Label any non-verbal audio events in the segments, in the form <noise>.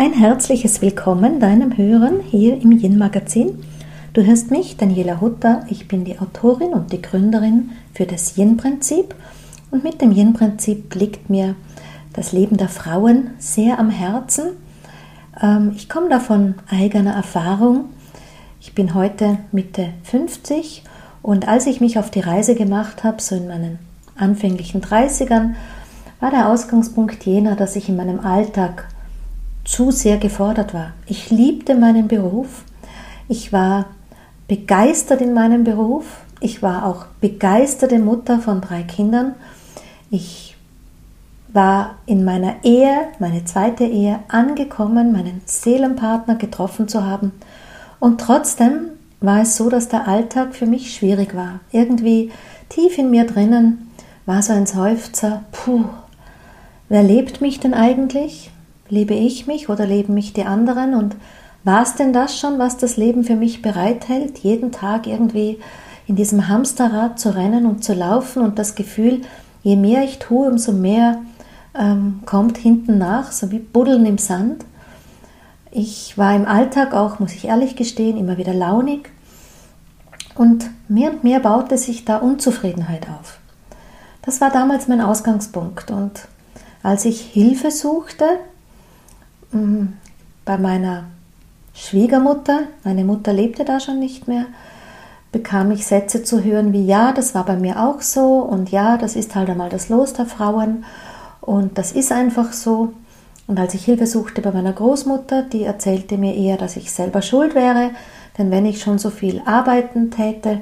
Ein herzliches Willkommen deinem Hören hier im Yin Magazin. Du hörst mich, Daniela Hutter. Ich bin die Autorin und die Gründerin für das Yin Prinzip. Und mit dem Yin Prinzip liegt mir das Leben der Frauen sehr am Herzen. Ähm, ich komme da von eigener Erfahrung. Ich bin heute Mitte 50 und als ich mich auf die Reise gemacht habe, so in meinen anfänglichen 30ern, war der Ausgangspunkt jener, dass ich in meinem Alltag zu sehr gefordert war. Ich liebte meinen Beruf. Ich war begeistert in meinem Beruf. Ich war auch begeisterte Mutter von drei Kindern. Ich war in meiner Ehe, meine zweite Ehe, angekommen, meinen Seelenpartner getroffen zu haben. Und trotzdem war es so, dass der Alltag für mich schwierig war. Irgendwie tief in mir drinnen war so ein Seufzer, puh, wer lebt mich denn eigentlich? Lebe ich mich oder leben mich die anderen? Und war es denn das schon, was das Leben für mich bereithält, jeden Tag irgendwie in diesem Hamsterrad zu rennen und zu laufen und das Gefühl, je mehr ich tue, umso mehr ähm, kommt hinten nach, so wie Buddeln im Sand. Ich war im Alltag auch, muss ich ehrlich gestehen, immer wieder launig und mehr und mehr baute sich da Unzufriedenheit auf. Das war damals mein Ausgangspunkt und als ich Hilfe suchte. Bei meiner Schwiegermutter, meine Mutter lebte da schon nicht mehr, bekam ich Sätze zu hören wie ja, das war bei mir auch so und ja, das ist halt einmal das Los der Frauen und das ist einfach so. Und als ich Hilfe suchte bei meiner Großmutter, die erzählte mir eher, dass ich selber schuld wäre, denn wenn ich schon so viel arbeiten täte,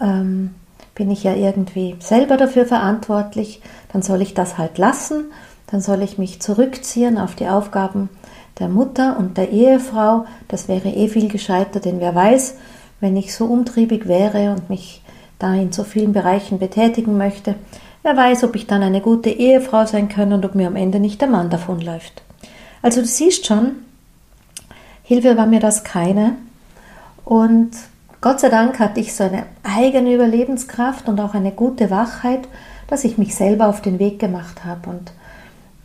ähm, bin ich ja irgendwie selber dafür verantwortlich, dann soll ich das halt lassen, dann soll ich mich zurückziehen auf die Aufgaben der Mutter und der Ehefrau, das wäre eh viel gescheiter, denn wer weiß, wenn ich so umtriebig wäre und mich da in so vielen Bereichen betätigen möchte, wer weiß, ob ich dann eine gute Ehefrau sein kann und ob mir am Ende nicht der Mann davonläuft. Also du siehst schon, Hilfe war mir das keine und Gott sei Dank hatte ich so eine eigene Überlebenskraft und auch eine gute Wachheit, dass ich mich selber auf den Weg gemacht habe. Und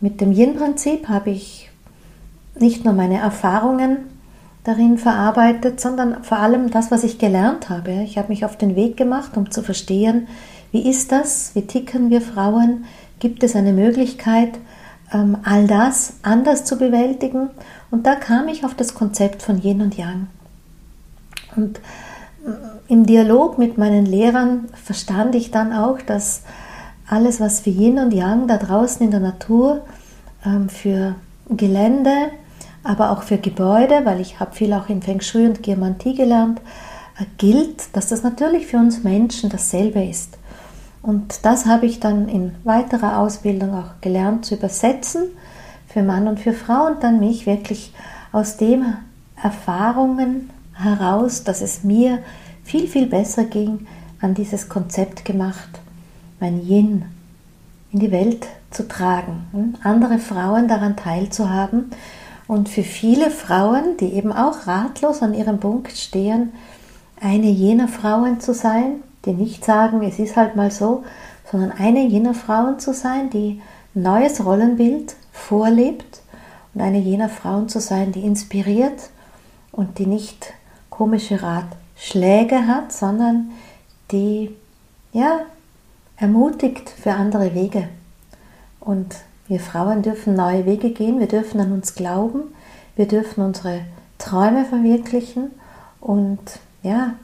mit dem Yin-Prinzip habe ich nicht nur meine Erfahrungen darin verarbeitet, sondern vor allem das, was ich gelernt habe. Ich habe mich auf den Weg gemacht, um zu verstehen, wie ist das, wie ticken wir Frauen, gibt es eine Möglichkeit, ähm, all das anders zu bewältigen. Und da kam ich auf das Konzept von Yin und Yang. Und äh, im Dialog mit meinen Lehrern verstand ich dann auch, dass alles, was für Yin und Yang da draußen in der Natur ähm, für Gelände, aber auch für Gebäude, weil ich habe viel auch in Feng Shui und Geomantie gelernt, äh, gilt, dass das natürlich für uns Menschen dasselbe ist. Und das habe ich dann in weiterer Ausbildung auch gelernt zu übersetzen für Mann und für Frau und dann mich wirklich aus dem Erfahrungen heraus, dass es mir viel, viel besser ging, an dieses Konzept gemacht, mein Yin in die Welt zu tragen, andere Frauen daran teilzuhaben. Und für viele Frauen, die eben auch ratlos an ihrem Punkt stehen, eine jener Frauen zu sein, die nicht sagen, es ist halt mal so, sondern eine jener Frauen zu sein, die neues Rollenbild vorlebt und eine jener Frauen zu sein, die inspiriert und die nicht komische Ratschläge hat, sondern die ja ermutigt für andere Wege. Und wir Frauen dürfen neue Wege gehen, wir dürfen an uns glauben, wir dürfen unsere Träume verwirklichen und ja,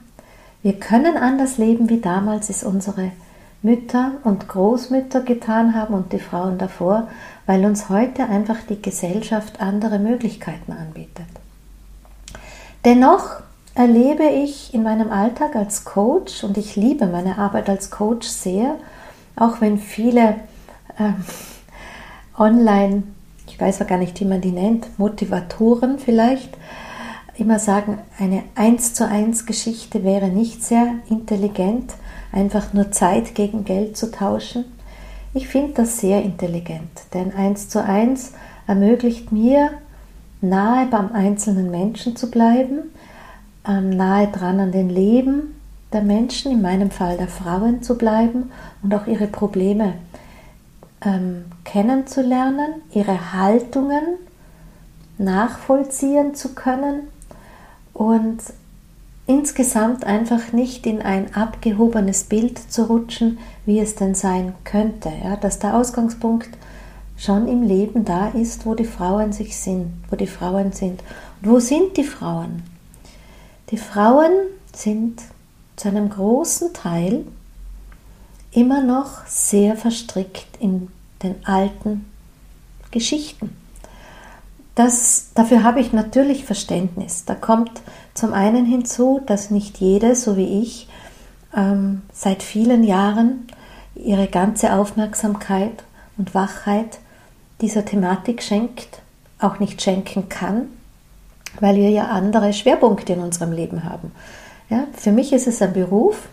wir können anders leben, wie damals es unsere Mütter und Großmütter getan haben und die Frauen davor, weil uns heute einfach die Gesellschaft andere Möglichkeiten anbietet. Dennoch erlebe ich in meinem Alltag als Coach und ich liebe meine Arbeit als Coach sehr, auch wenn viele äh, online, ich weiß ja gar nicht, wie man die nennt, Motivatoren vielleicht, immer sagen, eine 1 zu 1 Geschichte wäre nicht sehr intelligent, einfach nur Zeit gegen Geld zu tauschen. Ich finde das sehr intelligent, denn 1 zu 1 ermöglicht mir, nahe beim einzelnen Menschen zu bleiben, nahe dran an den Leben der Menschen, in meinem Fall der Frauen zu bleiben und auch ihre Probleme ähm, kennenzulernen, ihre Haltungen nachvollziehen zu können und insgesamt einfach nicht in ein abgehobenes Bild zu rutschen, wie es denn sein könnte. Ja, dass der Ausgangspunkt schon im Leben da ist, wo die Frauen sich sind, wo die Frauen sind. Und wo sind die Frauen? Die Frauen sind zu einem großen Teil immer noch sehr verstrickt in den alten Geschichten. Das, dafür habe ich natürlich Verständnis. Da kommt zum einen hinzu, dass nicht jede, so wie ich, ähm, seit vielen Jahren ihre ganze Aufmerksamkeit und Wachheit dieser Thematik schenkt, auch nicht schenken kann, weil wir ja andere Schwerpunkte in unserem Leben haben. Ja, für mich ist es ein Beruf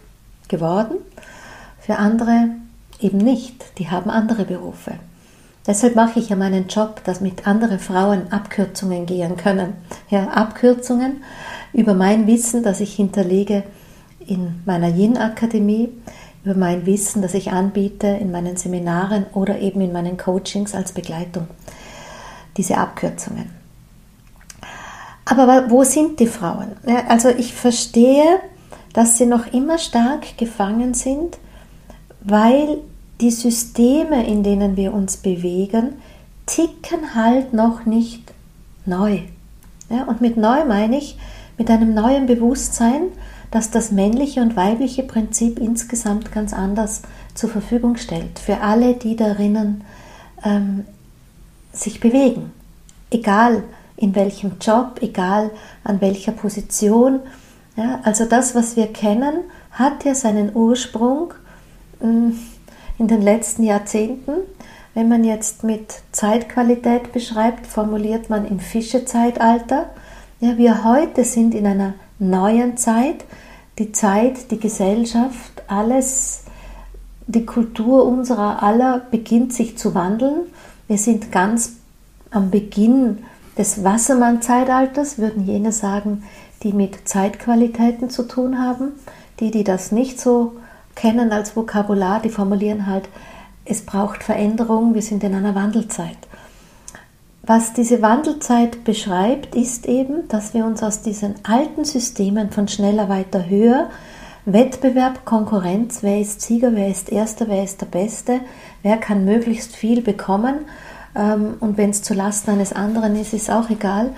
geworden, für andere eben nicht. Die haben andere Berufe. Deshalb mache ich ja meinen Job, dass mit anderen Frauen Abkürzungen gehen können. Ja, Abkürzungen über mein Wissen, das ich hinterlege in meiner Yin-Akademie, über mein Wissen, das ich anbiete in meinen Seminaren oder eben in meinen Coachings als Begleitung. Diese Abkürzungen. Aber wo sind die Frauen? Also ich verstehe, dass sie noch immer stark gefangen sind, weil die Systeme, in denen wir uns bewegen, ticken halt noch nicht neu. Und mit neu meine ich mit einem neuen Bewusstsein, dass das männliche und weibliche Prinzip insgesamt ganz anders zur Verfügung stellt für alle, die darinnen ähm, sich bewegen. Egal in welchem Job, egal an welcher Position. Ja, also das, was wir kennen, hat ja seinen Ursprung ähm, in den letzten Jahrzehnten. Wenn man jetzt mit Zeitqualität beschreibt, formuliert man im Fischezeitalter. Ja, wir heute sind in einer neuen Zeit, die Zeit, die Gesellschaft, alles, die Kultur unserer aller beginnt sich zu wandeln. Wir sind ganz am Beginn des Wassermann-Zeitalters, würden jene sagen, die mit Zeitqualitäten zu tun haben. Die, die das nicht so kennen als Vokabular, die formulieren halt, es braucht Veränderung, wir sind in einer Wandelzeit. Was diese Wandelzeit beschreibt, ist eben, dass wir uns aus diesen alten Systemen von schneller, weiter, höher, Wettbewerb, Konkurrenz, wer ist Sieger, wer ist Erster, wer ist der Beste, wer kann möglichst viel bekommen und wenn es zu Lasten eines anderen ist, ist auch egal.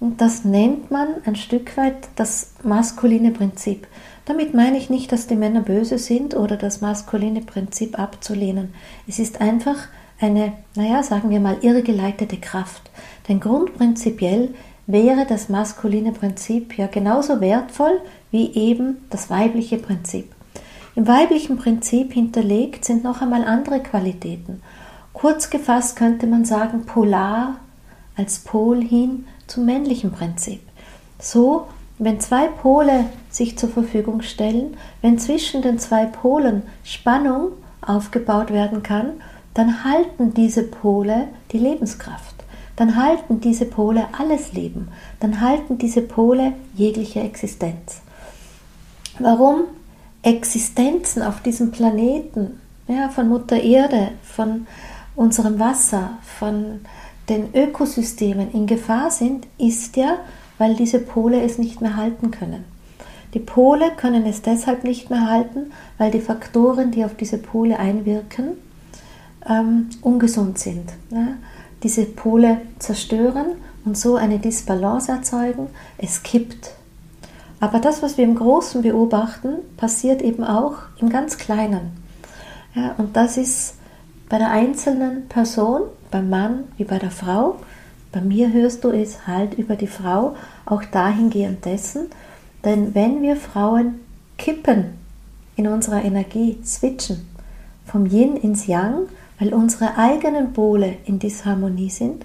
Und das nennt man ein Stück weit das maskuline Prinzip. Damit meine ich nicht, dass die Männer böse sind oder das maskuline Prinzip abzulehnen. Es ist einfach eine, naja, sagen wir mal, irrgeleitete Kraft. Denn grundprinzipiell wäre das maskuline Prinzip ja genauso wertvoll wie eben das weibliche Prinzip. Im weiblichen Prinzip hinterlegt sind noch einmal andere Qualitäten. Kurz gefasst könnte man sagen, polar als Pol hin zum männlichen Prinzip. So wenn zwei Pole sich zur Verfügung stellen, wenn zwischen den zwei Polen Spannung aufgebaut werden kann, dann halten diese Pole die Lebenskraft. Dann halten diese Pole alles Leben. Dann halten diese Pole jegliche Existenz. Warum Existenzen auf diesem Planeten, ja, von Mutter Erde, von unserem Wasser, von den Ökosystemen in Gefahr sind, ist ja, weil diese Pole es nicht mehr halten können. Die Pole können es deshalb nicht mehr halten, weil die Faktoren, die auf diese Pole einwirken, ähm, ungesund sind. Ja? Diese Pole zerstören und so eine Disbalance erzeugen. Es kippt. Aber das, was wir im Großen beobachten, passiert eben auch im ganz Kleinen. Ja, und das ist bei der einzelnen Person, beim Mann wie bei der Frau, bei mir hörst du es halt über die Frau auch dahingehend dessen, denn wenn wir Frauen kippen in unserer Energie, switchen vom Yin ins Yang, weil unsere eigenen Pole in Disharmonie sind,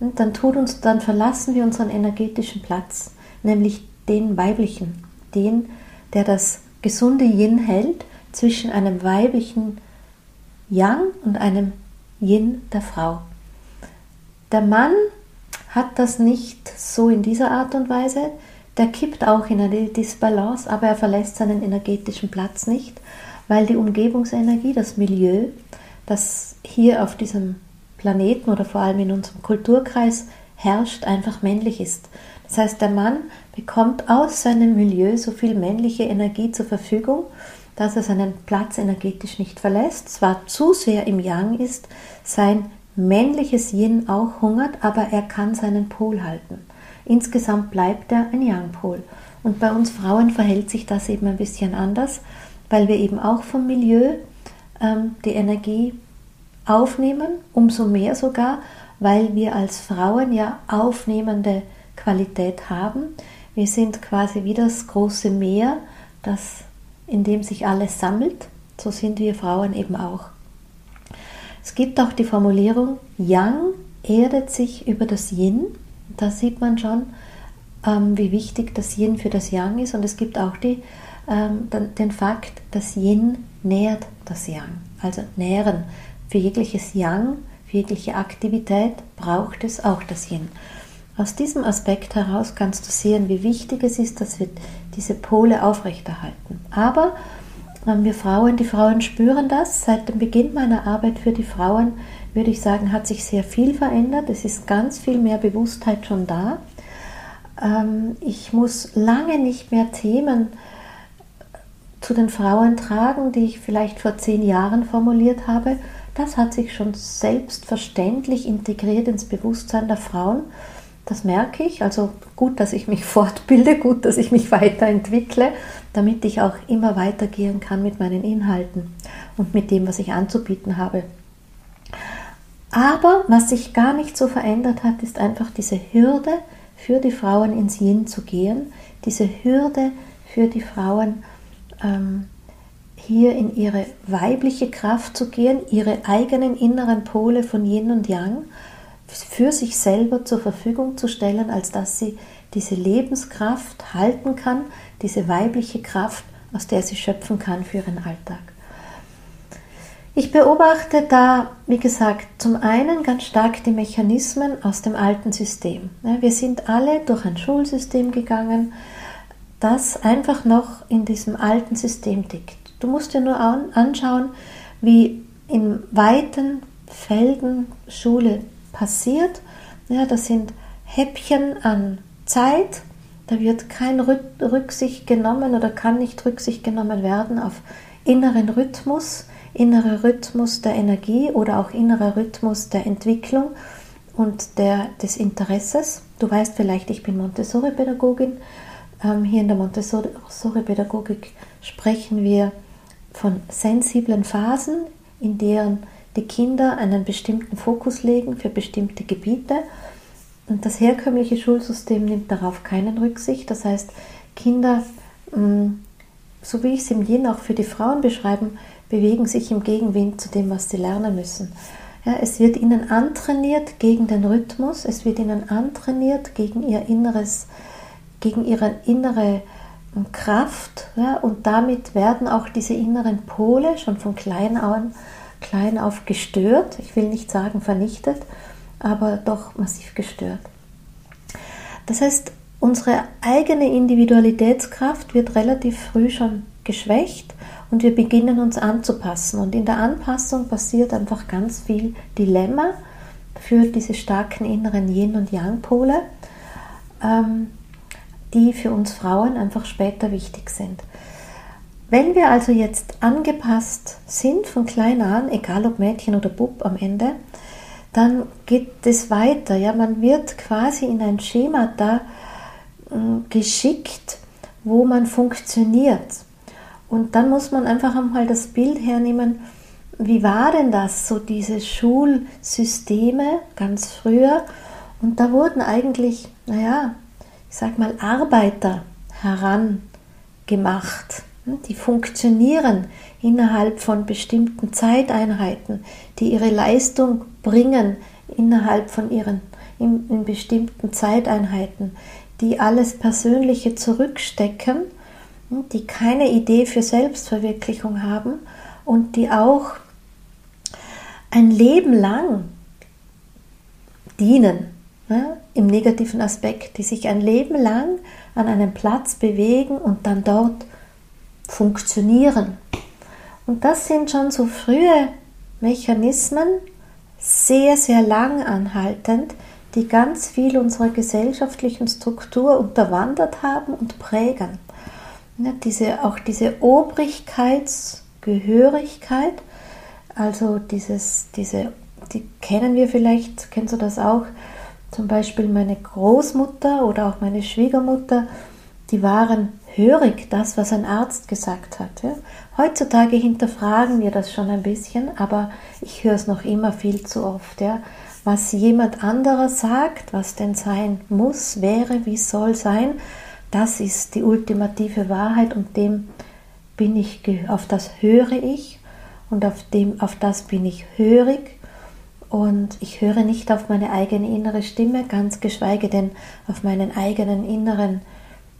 dann tut uns, dann verlassen wir unseren energetischen Platz, nämlich den weiblichen, den, der das gesunde Yin hält zwischen einem weiblichen Yang und einem Yin der Frau. Der Mann hat das nicht so in dieser Art und Weise. Der kippt auch in eine Disbalance, aber er verlässt seinen energetischen Platz nicht, weil die Umgebungsenergie, das Milieu, das hier auf diesem Planeten oder vor allem in unserem Kulturkreis herrscht, einfach männlich ist. Das heißt, der Mann bekommt aus seinem Milieu so viel männliche Energie zur Verfügung, dass er seinen Platz energetisch nicht verlässt, zwar zu sehr im Yang ist, sein männliches Yin auch hungert, aber er kann seinen Pol halten. Insgesamt bleibt er ein Yang-Pol. Und bei uns Frauen verhält sich das eben ein bisschen anders, weil wir eben auch vom Milieu ähm, die Energie aufnehmen, umso mehr sogar, weil wir als Frauen ja aufnehmende Qualität haben. Wir sind quasi wie das große Meer, das, in dem sich alles sammelt. So sind wir Frauen eben auch. Es gibt auch die Formulierung, Yang erdet sich über das Yin. Da sieht man schon, ähm, wie wichtig das Yin für das Yang ist. Und es gibt auch die, ähm, den Fakt, das Yin nährt das Yang. Also nähren. Für jegliches Yang, für jegliche Aktivität braucht es auch das Yin. Aus diesem Aspekt heraus kannst du sehen, wie wichtig es ist, dass wir diese Pole aufrechterhalten. Aber ähm, wir Frauen, die Frauen spüren das. Seit dem Beginn meiner Arbeit für die Frauen, würde ich sagen, hat sich sehr viel verändert. Es ist ganz viel mehr Bewusstheit schon da. Ähm, ich muss lange nicht mehr Themen zu den Frauen tragen, die ich vielleicht vor zehn Jahren formuliert habe. Das hat sich schon selbstverständlich integriert ins Bewusstsein der Frauen. Das merke ich. Also gut, dass ich mich <laughs> fortbilde, gut, dass ich mich weiterentwickle, damit ich auch immer weitergehen kann mit meinen Inhalten und mit dem, was ich anzubieten habe. Aber was sich gar nicht so verändert hat, ist einfach diese Hürde für die Frauen ins Yin zu gehen, diese Hürde für die Frauen ähm, hier in ihre weibliche Kraft zu gehen, ihre eigenen inneren Pole von Yin und Yang für sich selber zur Verfügung zu stellen, als dass sie diese Lebenskraft halten kann, diese weibliche Kraft, aus der sie schöpfen kann für ihren Alltag. Ich beobachte da, wie gesagt, zum einen ganz stark die Mechanismen aus dem alten System. Wir sind alle durch ein Schulsystem gegangen, das einfach noch in diesem alten System tickt. Du musst dir nur anschauen, wie in weiten Felden Schule passiert. Ja, das sind Häppchen an Zeit. Da wird kein Rücksicht genommen oder kann nicht Rücksicht genommen werden auf inneren Rhythmus, innerer Rhythmus der Energie oder auch innerer Rhythmus der Entwicklung und der, des Du weißt vielleicht, ich bin Montessori-Pädagogin ähm, hier in der Montessori-Pädagogik sprechen wir von sensiblen Phasen, in deren die Kinder einen bestimmten Fokus legen für bestimmte Gebiete. Und das herkömmliche Schulsystem nimmt darauf keinen Rücksicht. Das heißt, Kinder, mm, so wie ich es im Yin auch für die Frauen beschreiben, bewegen sich im Gegenwind zu dem, was sie lernen müssen. Ja, es wird ihnen antrainiert gegen den Rhythmus, es wird ihnen antrainiert gegen ihr inneres gegen ihre innere ähm, Kraft ja, und damit werden auch diese inneren Pole schon von klein, an, klein auf gestört. Ich will nicht sagen vernichtet, aber doch massiv gestört. Das heißt, unsere eigene Individualitätskraft wird relativ früh schon geschwächt und wir beginnen uns anzupassen. Und in der Anpassung passiert einfach ganz viel Dilemma für diese starken inneren Yin- und Yang-Pole. Ähm, die für uns Frauen einfach später wichtig sind. Wenn wir also jetzt angepasst sind von klein an, egal ob Mädchen oder Bub am Ende, dann geht es weiter. Ja, man wird quasi in ein Schema da äh, geschickt, wo man funktioniert. Und dann muss man einfach einmal das Bild hernehmen, wie war denn das, so diese Schulsysteme ganz früher? Und da wurden eigentlich, naja, ich sag mal, Arbeiter herangemacht. Die funktionieren innerhalb von bestimmten Zeiteinheiten, die ihre Leistung bringen innerhalb von ihren in, in bestimmten Zeiteinheiten, die alles Persönliche zurückstecken, die keine Idee für Selbstverwirklichung haben und die auch ein Leben lang dienen ne, im negativen Aspekt, die sich ein Leben lang an einem Platz bewegen und dann dort funktionieren. Und das sind schon so frühe Mechanismen, sehr, sehr lang anhaltend, die ganz viel unserer gesellschaftlichen Struktur unterwandert haben und prägen. Ja, diese, auch diese Obrigkeitsgehörigkeit, also dieses, diese, die kennen wir vielleicht, kennst du das auch? Zum Beispiel meine Großmutter oder auch meine Schwiegermutter, die waren hörig, das, was ein Arzt gesagt hat. Ja? Heutzutage hinterfragen wir das schon ein bisschen, aber ich höre es noch immer viel zu oft. Ja? Was jemand anderer sagt, was denn sein muss, wäre, wie soll sein, das ist die ultimative Wahrheit und dem bin ich, auf das höre ich und auf, dem, auf das bin ich hörig und ich höre nicht auf meine eigene innere Stimme, ganz geschweige denn auf meinen eigenen inneren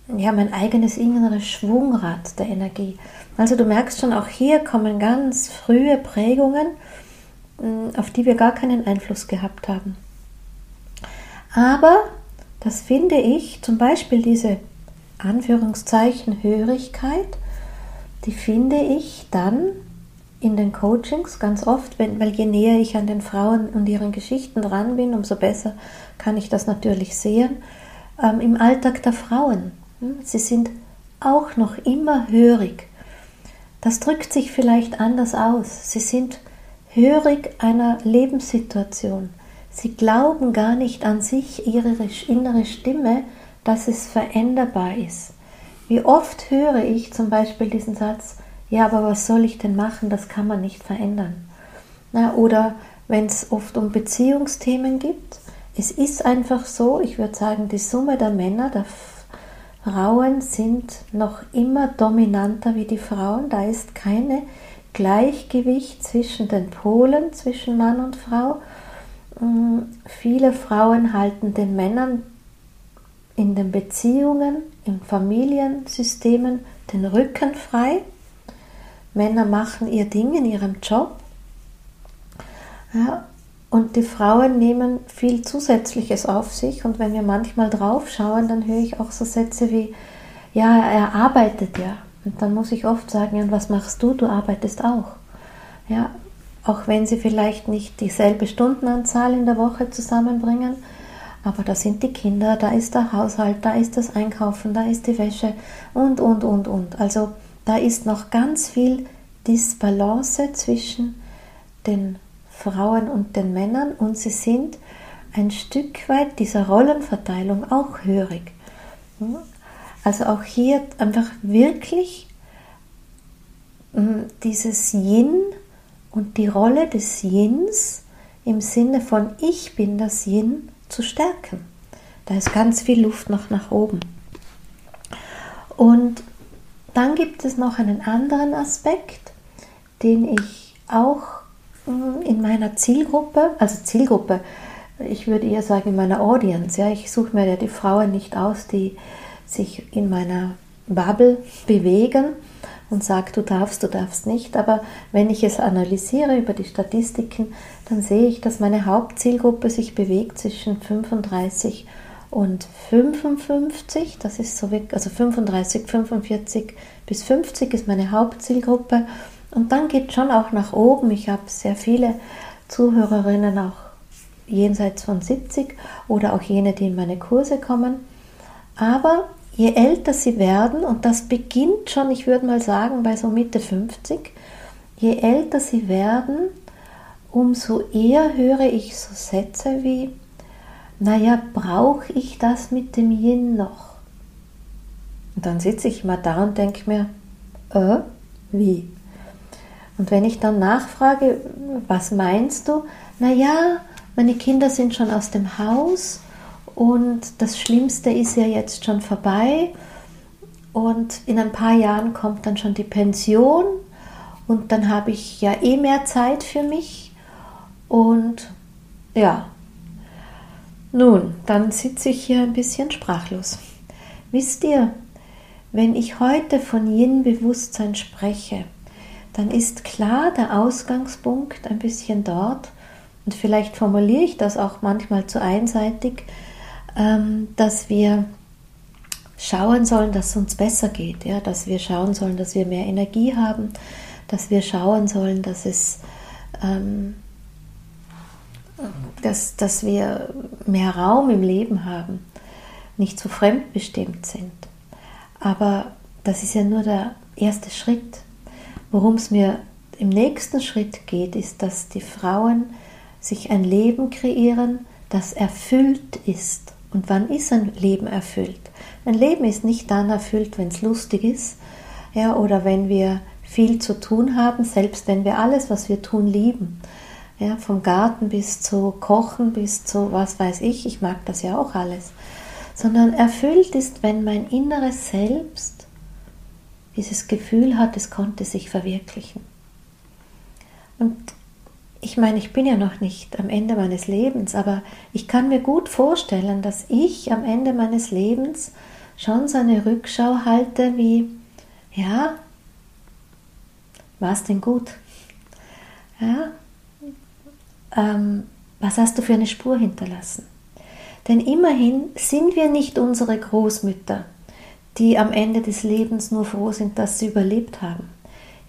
ja, mein eigenes inneres Schwungrad der Energie. Also du merkst schon, auch hier kommen ganz frühe Prägungen, mm, auf die wir gar keinen Einfluss gehabt haben. Aber das finde ich, zum Beispiel diese Anführungszeichen Hörigkeit, die finde ich dann in den Coachings ganz oft, wenn, weil je näher ich an den Frauen und ihren Geschichten dran bin, umso besser kann ich das natürlich sehen, ähm, im Alltag der Frauen. Sie sind auch noch immer hörig. Das drückt sich vielleicht anders aus. Sie sind hörig einer Lebenssituation. Sie glauben gar nicht an sich, ihre innere Stimme, dass es veränderbar ist. Wie oft höre ich zum Beispiel diesen Satz, ja, aber was soll ich denn machen, das kann man nicht verändern. Na, oder wenn es oft um Beziehungsthemen gibt, es ist einfach so, ich würde sagen, die Summe der Männer, der Frauen sind noch immer dominanter wie die Frauen. Da ist keine Gleichgewicht zwischen den Polen, zwischen Mann und Frau. Mm, viele Frauen halten den Männern in den Beziehungen, in Familiensystemen den Rücken frei. Männer machen ihr Ding in ihrem Job. Ja, und die Frauen nehmen viel Zusätzliches auf sich. Und wenn wir manchmal drauf schauen, dann höre ich auch so Sätze wie, ja, er arbeitet ja. Und dann muss ich oft sagen, und was machst du? Du arbeitest auch. Ja, auch wenn sie vielleicht nicht dieselbe Stundenanzahl in der Woche zusammenbringen, aber da sind die Kinder, da ist der Haushalt, da ist das Einkaufen, da ist die Wäsche und, und, und, und. Also da ist noch ganz viel Disbalance zwischen den Frauen und den Männern und sie sind ein Stück weit dieser Rollenverteilung auch hörig. Also auch hier einfach wirklich hm, dieses Yin und die Rolle des Yins im Sinne von ich bin das Yin zu stärken. Da ist ganz viel Luft noch nach oben. Und dann gibt es noch einen anderen Aspekt, den ich auch in meiner Zielgruppe, also Zielgruppe, ich würde eher sagen in meiner Audience, ja, ich suche mir ja die Frauen nicht aus, die sich in meiner Bubble bewegen und sage, du darfst, du darfst nicht, aber wenn ich es analysiere über die Statistiken, dann sehe ich, dass meine Hauptzielgruppe sich bewegt zwischen 35 und 55, das ist so, also 35, 45 bis 50 ist meine Hauptzielgruppe und dann geht schon auch nach oben. Ich habe sehr viele Zuhörerinnen auch jenseits von 70 oder auch jene, die in meine Kurse kommen. Aber je älter sie werden, und das beginnt schon, ich würde mal sagen, bei so Mitte 50, je älter sie werden, umso eher höre ich so Sätze wie, naja, brauche ich das mit dem Yin noch? Und dann sitze ich mal da und denke mir, äh, wie? Und wenn ich dann nachfrage, was meinst du? Naja, meine Kinder sind schon aus dem Haus und das Schlimmste ist ja jetzt schon vorbei und in ein paar Jahren kommt dann schon die Pension und dann habe ich ja eh mehr Zeit für mich und ja, nun, dann sitze ich hier ein bisschen sprachlos. Wisst ihr, wenn ich heute von Yin-Bewusstsein spreche, dann ist klar der Ausgangspunkt ein bisschen dort, und vielleicht formuliere ich das auch manchmal zu einseitig, ähm, dass wir schauen sollen, dass es uns besser geht, ja, dass wir schauen sollen, dass wir mehr Energie haben, dass wir schauen sollen, dass es ähm, dass, dass wir mehr Raum im Leben haben, nicht so fremdbestimmt sind. Aber das ist ja nur der erste Schritt. Worum es mir im nächsten Schritt geht, ist, dass die Frauen sich ein Leben kreieren, das erfüllt ist. Und wann ist ein Leben erfüllt? Ein Leben ist nicht dann erfüllt, wenn es lustig ist, ja, oder wenn wir viel zu tun haben, selbst wenn wir alles, was wir tun, lieben. Ja, vom Garten bis zu Kochen, bis zu was weiß ich, ich mag das ja auch alles. Sondern erfüllt ist, wenn mein inneres Selbst dieses Gefühl hat, es konnte sich verwirklichen. Und ich meine, ich bin ja noch nicht am Ende meines Lebens, aber ich kann mir gut vorstellen, dass ich am Ende meines Lebens schon so eine Rückschau halte wie, ja, war es denn gut? Ja, ähm, was hast du für eine Spur hinterlassen? Denn immerhin sind wir nicht unsere Großmütter, die am Ende des Lebens nur froh sind, dass sie überlebt haben.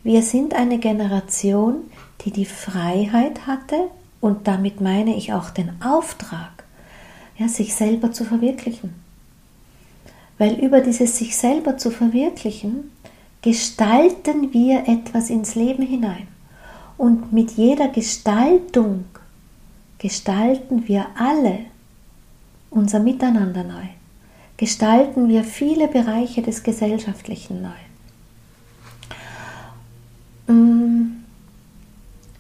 Wir sind eine Generation, die die Freiheit hatte und damit meine ich auch den Auftrag, ja, sich selber zu verwirklichen. Weil über dieses sich selber zu verwirklichen, gestalten wir etwas ins Leben hinein. Und mit jeder Gestaltung gestalten wir alle unser Miteinander neu. Gestalten wir viele Bereiche des Gesellschaftlichen neu. Mm.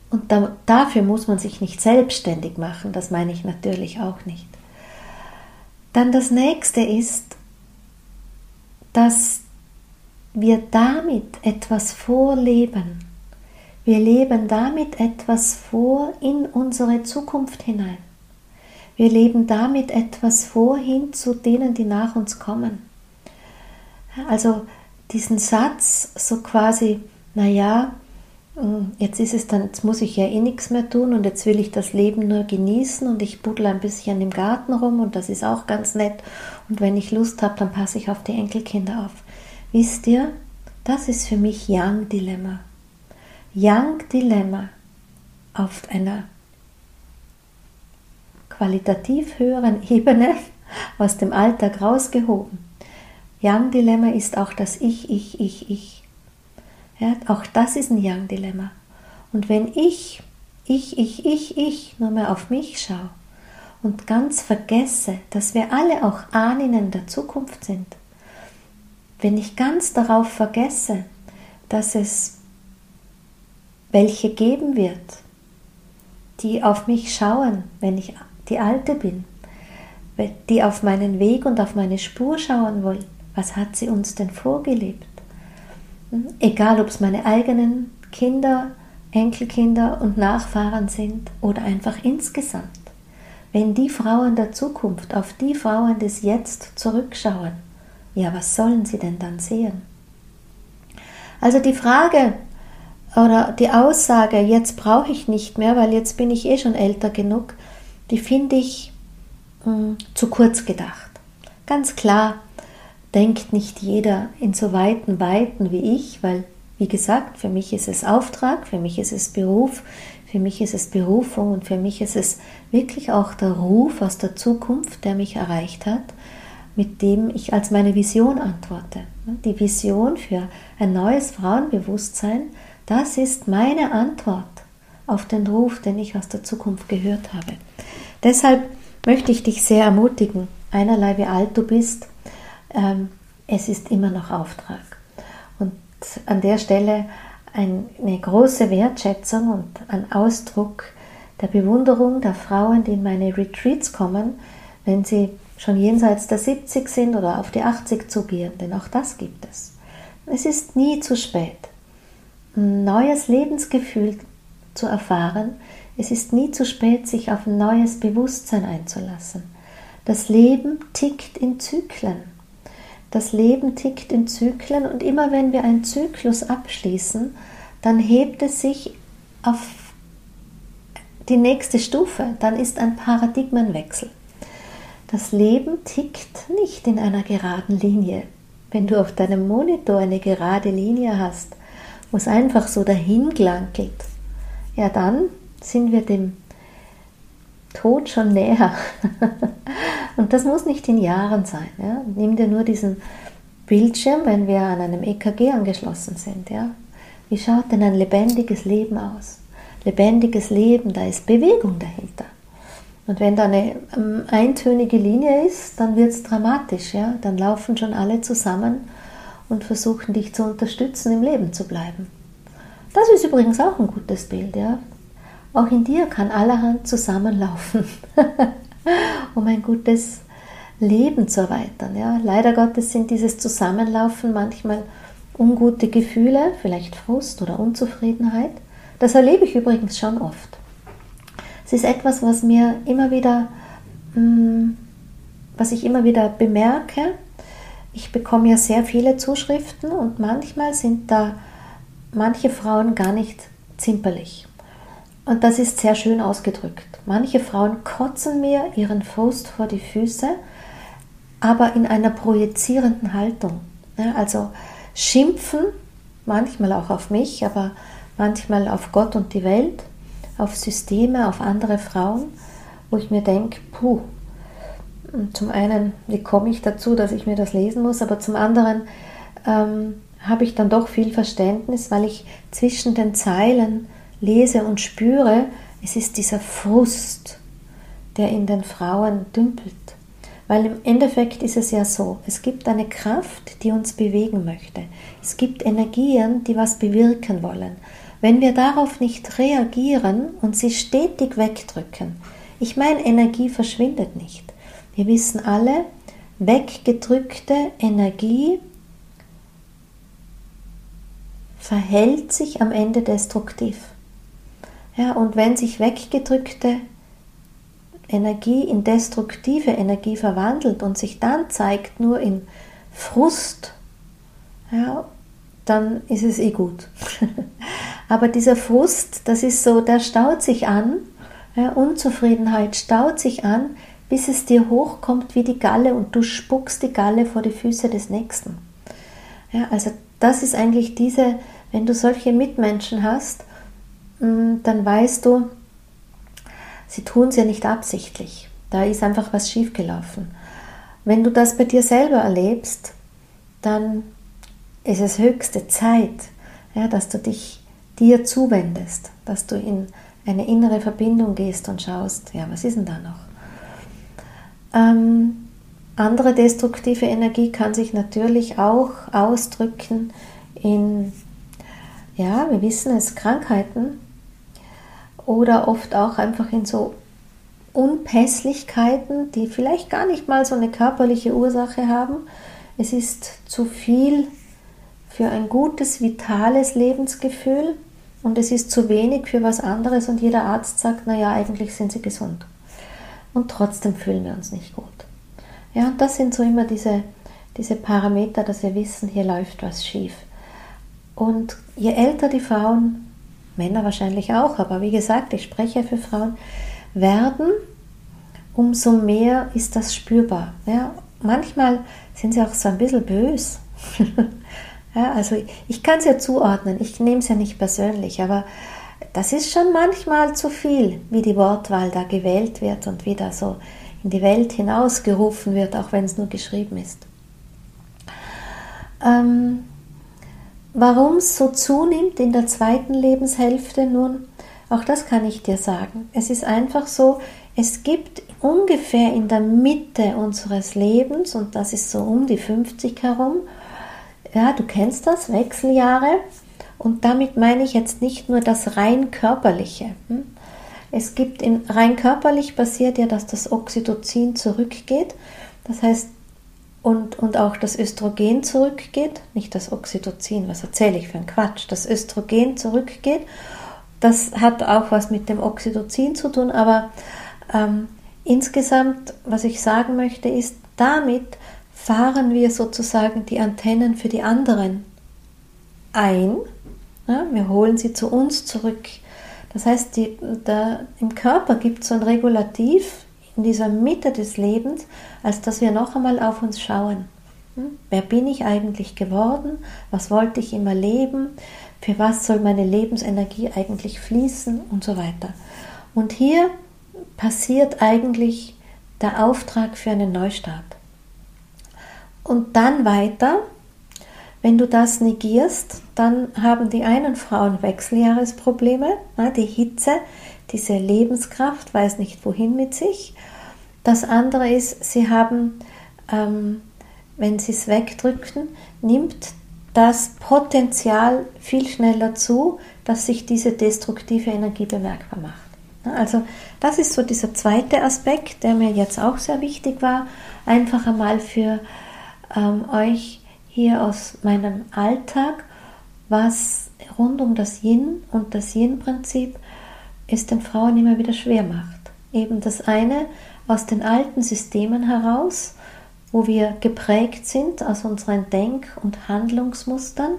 Und da, dafür muss man sich nicht selbstständig machen, das meine ich natürlich auch nicht. Dann das nächste ist, dass wir damit etwas vorleben. Wir leben damit etwas vor in unsere Zukunft hinein. Wir leben damit etwas vor hin zu denen, die nach uns kommen. Also diesen Satz so quasi, naja, hm, jetzt ist es dann, jetzt muss ich ja eh nichts mehr tun und jetzt will ich das Leben nur genießen und ich buddel ein bisschen im Garten rum und das ist auch ganz nett und wenn ich Lust habe, dann passe ich auf die Enkelkinder auf. Wisst ihr, das ist für mich Young Dilemma. Young Dilemma auf einer qualitativ höheren Ebene aus dem Alltag rausgehoben. Young Dilemma ist auch das Ich, Ich, Ich, Ich. Ja, auch das ist ein Young-Dilemma. Und wenn ich, ich, ich, ich, ich nur mehr auf mich schaue und ganz vergesse, dass wir alle auch Ahnen der Zukunft sind, wenn ich ganz darauf vergesse, dass es welche geben wird, die auf mich schauen, wenn ich die Alte bin, die auf meinen Weg und auf meine Spur schauen wollen, was hat sie uns denn vorgelebt? Egal, ob es meine eigenen Kinder, Enkelkinder und Nachfahren sind oder einfach insgesamt. Wenn die Frauen der Zukunft auf die Frauen des Jetzt zurückschauen, ja, was sollen sie denn dann sehen? Also die Frage oder die Aussage, jetzt brauche ich nicht mehr, weil jetzt bin ich eh schon älter genug, die finde ich mh, hm, zu kurz gedacht. Ganz klar, denkt nicht jeder in so weiten Weiten wie ich, weil, wie gesagt, für mich ist es Auftrag, für mich ist es Beruf, für mich ist es Berufung und für mich ist es wirklich auch der Ruf aus der Zukunft, der mich erreicht hat, mit dem ich als meine Vision antworte. Die Vision für ein neues Frauenbewusstsein, das ist meine Antwort auf den Ruf, den ich aus der Zukunft gehört habe. Deshalb möchte ich dich sehr ermutigen, einerlei wie alt du bist, ähm, es ist immer noch Auftrag. Und an der Stelle eine große Wertschätzung und ein Ausdruck der Bewunderung der Frauen, die in meine Retreats kommen, wenn sie schon jenseits der 70 sind oder auf die 80 zugehen, denn auch das gibt es. Es ist nie zu spät, ein neues Lebensgefühl zu erfahren. Es ist nie zu spät, sich auf ein neues Bewusstsein einzulassen. Das Leben tickt in Zyklen. Das Leben tickt in Zyklen und immer wenn wir einen Zyklus abschließen, dann hebt es sich auf die nächste Stufe, dann ist ein Paradigmenwechsel. Das Leben tickt nicht in einer geraden Linie. Wenn du auf deinem Monitor eine gerade Linie hast, wo es einfach so dahin glankelt, ja dann sind wir dem Tod schon näher. <laughs> und das muss nicht in Jahren sein. Ja? Nimm dir nur diesen Bildschirm, wenn wir an einem EKG angeschlossen sind. Ja? Wie schaut denn ein lebendiges Leben aus? Lebendiges Leben, da ist Bewegung dahinter. Und wenn da eine ähm, eintönige Linie ist, dann wird es dramatisch. Ja? Dann laufen schon alle zusammen und versuchen dich zu unterstützen, im Leben zu bleiben. Das ist übrigens auch ein gutes Bild. Ja? Auch in dir kann allerhand zusammenlaufen, <laughs> um ein gutes Leben zu erweitern. Ja? Leider Gottes sind dieses Zusammenlaufen manchmal ungute Gefühle, vielleicht Frust oder Unzufriedenheit. Das erlebe ich übrigens schon oft. Es ist etwas, was mir immer wieder, mm, was ich immer wieder bemerke. Ich bekomme ja sehr viele Zuschriften und manchmal sind da manche Frauen gar nicht zimperlich. Und das ist sehr schön ausgedrückt. Manche Frauen kotzen mir ihren Frust vor die Füße, aber in einer projizierenden Haltung. Also schimpfen, manchmal auch auf mich, aber manchmal auf Gott und die Welt, auf Systeme, auf andere Frauen, wo ich mir denke, puh, zum einen, wie komme ich dazu, dass ich mir das lesen muss, aber zum anderen ähm, habe ich dann doch viel Verständnis, weil ich zwischen den Zeilen lese und spüre, es ist dieser Frust, der in den Frauen dümpelt. Weil im Endeffekt ist es ja so, es gibt eine Kraft, die uns bewegen möchte. Es gibt Energien, die was bewirken wollen. Wenn wir darauf nicht reagieren und sie stetig wegdrücken, ich meine, Energie verschwindet nicht. Wir wissen alle, weggedrückte Energie verhält sich am Ende destruktiv. Ja, und wenn sich weggedrückte Energie in destruktive Energie verwandelt und sich dann zeigt nur in Frust, ja, dann ist es eh gut. <laughs> Aber dieser Frust, das ist so, der staut sich an, ja, Unzufriedenheit staut sich an, bis es dir hochkommt wie die Galle und du spuckst die Galle vor die Füße des Nächsten. Ja, also das ist eigentlich diese, wenn du solche Mitmenschen hast, Mm, dann weißt du, sie tun es ja nicht absichtlich. Da ist einfach was schiefgelaufen. Wenn du das bei dir selber erlebst, dann ist es höchste Zeit, ja, dass du dich dir zuwendest, dass du in eine innere Verbindung gehst und schaust, ja, was ist denn da noch? Ähm, andere destruktive Energie kann sich natürlich auch ausdrücken in, ja, wir wissen es, Krankheiten, oder oft auch einfach in so Unpässlichkeiten, die vielleicht gar nicht mal so eine körperliche Ursache haben. Es ist zu viel für ein gutes, vitales Lebensgefühl und es ist zu wenig für was anderes und jeder Arzt sagt, naja, eigentlich sind sie gesund. Und trotzdem fühlen wir uns nicht gut. Ja, und das sind so immer diese, diese Parameter, dass wir wissen, hier läuft was schief. Und je älter die Frauen, Männer wahrscheinlich auch, aber wie gesagt, ich spreche für Frauen, werden, umso mehr ist das spürbar. Ja, manchmal sind sie auch so ein bisschen bös. <laughs> ja, also ich kann es ja zuordnen, ich nehme es ja nicht persönlich, aber das ist schon manchmal zu viel, wie die Wortwahl da gewählt wird und wie da so in die Welt hinausgerufen wird, auch wenn es nur geschrieben ist. Ähm, Warum es so zunimmt in der zweiten Lebenshälfte, nun, auch das kann ich dir sagen. Es ist einfach so, es gibt ungefähr in der Mitte unseres Lebens, und das ist so um die 50 herum, ja, du kennst das, Wechseljahre, und damit meine ich jetzt nicht nur das rein körperliche. Hm? Es gibt in rein körperlich passiert ja, dass das Oxytocin zurückgeht. Das heißt, und, und auch das Östrogen zurückgeht, nicht das Oxytocin, was erzähle ich für einen Quatsch, das Östrogen zurückgeht. Das hat auch was mit dem Oxytocin zu tun, aber ähm, insgesamt, was ich sagen möchte, ist, damit fahren wir sozusagen die Antennen für die anderen ein. Ja, wir holen sie zu uns zurück. Das heißt, die, da, im Körper gibt es so ein Regulativ, in dieser Mitte des Lebens, als dass wir noch einmal auf uns schauen. Hm? Wer bin ich eigentlich geworden? Was wollte ich immer leben? Für was soll meine Lebensenergie eigentlich fließen? Und so weiter. Und hier passiert eigentlich der Auftrag für einen Neustart. Und dann weiter, wenn du das negierst, dann haben die einen Frauen Wechseljahresprobleme, die Hitze, diese Lebenskraft weiß nicht wohin mit sich. Das andere ist, sie haben, ähm, wenn sie es wegdrücken, nimmt das Potenzial viel schneller zu, dass sich diese destruktive Energie bemerkbar macht. Also das ist so dieser zweite Aspekt, der mir jetzt auch sehr wichtig war, einfach einmal für ähm, euch hier aus meinem Alltag, was rund um das Yin und das Yin-Prinzip es den Frauen immer wieder schwer macht. Eben das eine aus den alten Systemen heraus, wo wir geprägt sind aus unseren Denk- und Handlungsmustern,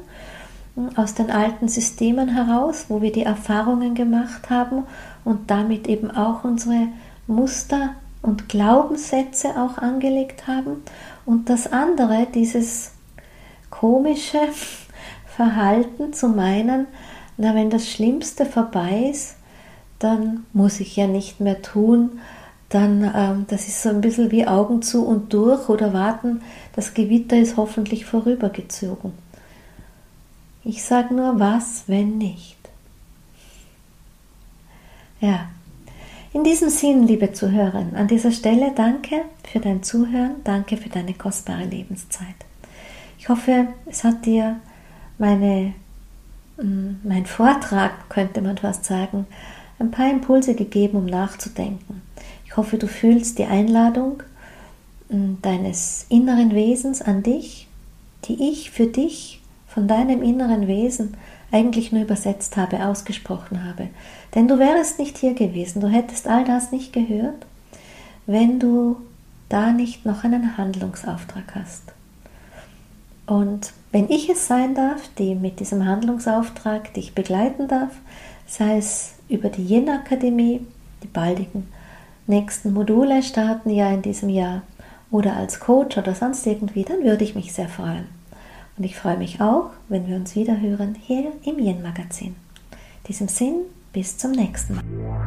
aus den alten Systemen heraus, wo wir die Erfahrungen gemacht haben und damit eben auch unsere Muster und Glaubenssätze auch angelegt haben. Und das andere, dieses komische <laughs> Verhalten zu meinen, na, wenn das Schlimmste vorbei ist, dann muss ich ja nicht mehr tun, dann ähm, das ist so ein bisschen wie Augen zu und durch oder warten, das Gewitter ist hoffentlich vorübergezogen. Ich sage nur, was, wenn nicht? Ja, in diesem Sinn, liebe Zuhörerin, an dieser Stelle danke für dein Zuhören, danke für deine kostbare Lebenszeit. Ich hoffe, es hat dir meine, mm, mein Vortrag, könnte man fast sagen, ein paar Impulse gegeben, um nachzudenken. Ich hoffe, du fühlst die Einladung hm, deines inneren Wesens an dich, die ich für dich von deinem inneren Wesen eigentlich nur übersetzt habe, ausgesprochen habe. Denn du wärst nicht hier gewesen, du hättest all das nicht gehört, wenn du da nicht noch einen Handlungsauftrag hast. Und wenn ich es sein darf, die mit diesem Handlungsauftrag dich begleiten darf, sei es über die Yin-Akademie, die baldigen nächsten Module starten ja in diesem Jahr, oder als Coach oder sonst irgendwie, dann würde ich mich sehr freuen. Und ich freue mich auch, wenn wir uns wieder hören hier im Yin-Magazin. In diesem Sinn, bis zum nächsten Mal.